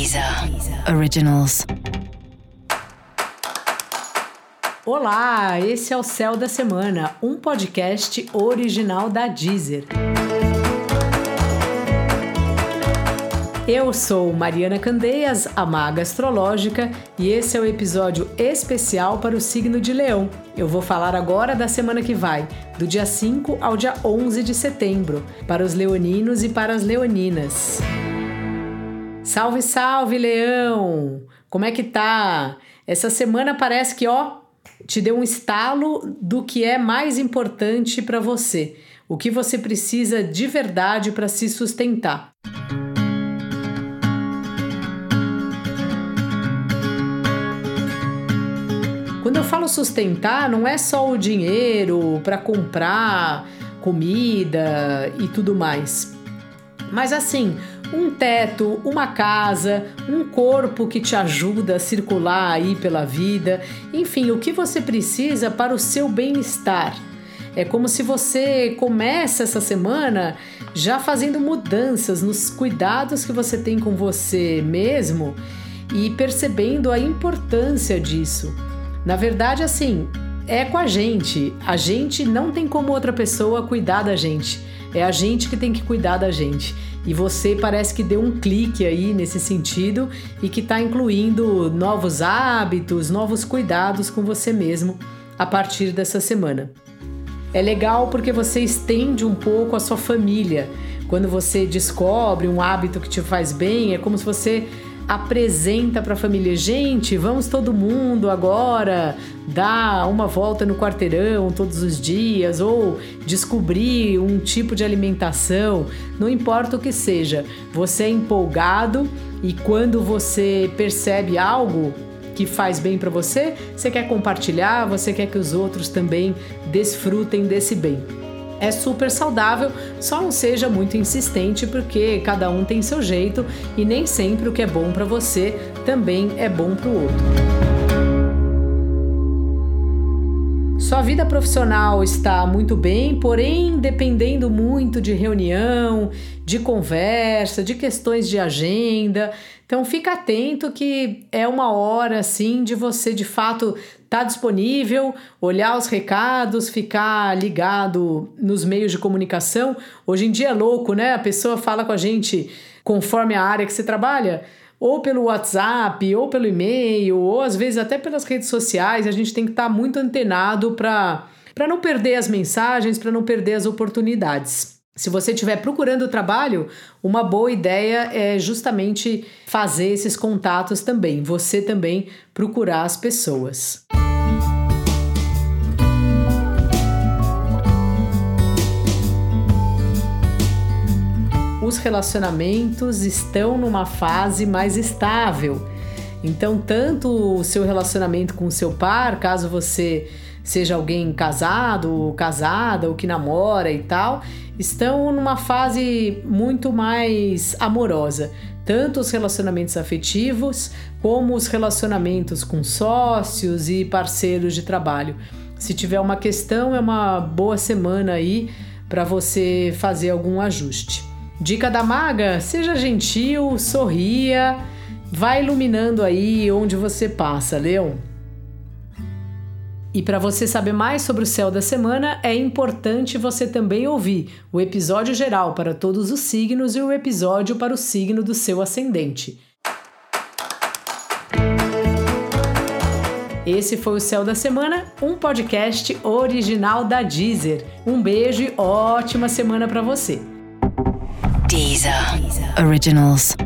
Deezer Originals. Olá, esse é o Céu da Semana, um podcast original da Deezer. Eu sou Mariana Candeias, a maga astrológica, e esse é o episódio especial para o signo de Leão. Eu vou falar agora da semana que vai, do dia 5 ao dia 11 de setembro, para os leoninos e para as leoninas. Salve, salve, Leão! Como é que tá? Essa semana parece que, ó, te deu um estalo do que é mais importante para você, o que você precisa de verdade para se sustentar. Quando eu falo sustentar, não é só o dinheiro para comprar comida e tudo mais. Mas assim, um teto, uma casa, um corpo que te ajuda a circular aí pela vida, enfim, o que você precisa para o seu bem-estar. É como se você começa essa semana já fazendo mudanças nos cuidados que você tem com você mesmo e percebendo a importância disso. Na verdade, assim, é com a gente. A gente não tem como outra pessoa cuidar da gente. É a gente que tem que cuidar da gente. E você parece que deu um clique aí nesse sentido e que está incluindo novos hábitos, novos cuidados com você mesmo a partir dessa semana. É legal porque você estende um pouco a sua família. Quando você descobre um hábito que te faz bem, é como se você apresenta para a família: gente, vamos todo mundo agora dar uma volta no quarteirão todos os dias ou descobrir um tipo de alimentação, não importa o que seja, você é empolgado e quando você percebe algo que faz bem para você, você quer compartilhar, você quer que os outros também desfrutem desse bem é super saudável, só não seja muito insistente porque cada um tem seu jeito e nem sempre o que é bom para você também é bom para o outro. Sua vida profissional está muito bem, porém dependendo muito de reunião, de conversa, de questões de agenda. Então fica atento que é uma hora assim de você de fato estar tá disponível, olhar os recados, ficar ligado nos meios de comunicação. Hoje em dia é louco, né? A pessoa fala com a gente conforme a área que você trabalha ou pelo WhatsApp, ou pelo e-mail, ou às vezes até pelas redes sociais, a gente tem que estar tá muito antenado para não perder as mensagens, para não perder as oportunidades. Se você estiver procurando trabalho, uma boa ideia é justamente fazer esses contatos também, você também procurar as pessoas. Os relacionamentos estão numa fase mais estável. Então, tanto o seu relacionamento com o seu par, caso você seja alguém casado, ou casada, ou que namora e tal, estão numa fase muito mais amorosa. Tanto os relacionamentos afetivos, como os relacionamentos com sócios e parceiros de trabalho. Se tiver uma questão, é uma boa semana aí para você fazer algum ajuste. Dica da maga: seja gentil, sorria, vai iluminando aí onde você passa, Leão. E para você saber mais sobre o céu da semana, é importante você também ouvir o episódio geral para todos os signos e o episódio para o signo do seu ascendente. Esse foi o Céu da Semana, um podcast original da Deezer. Um beijo e ótima semana para você. Deezer. Originals.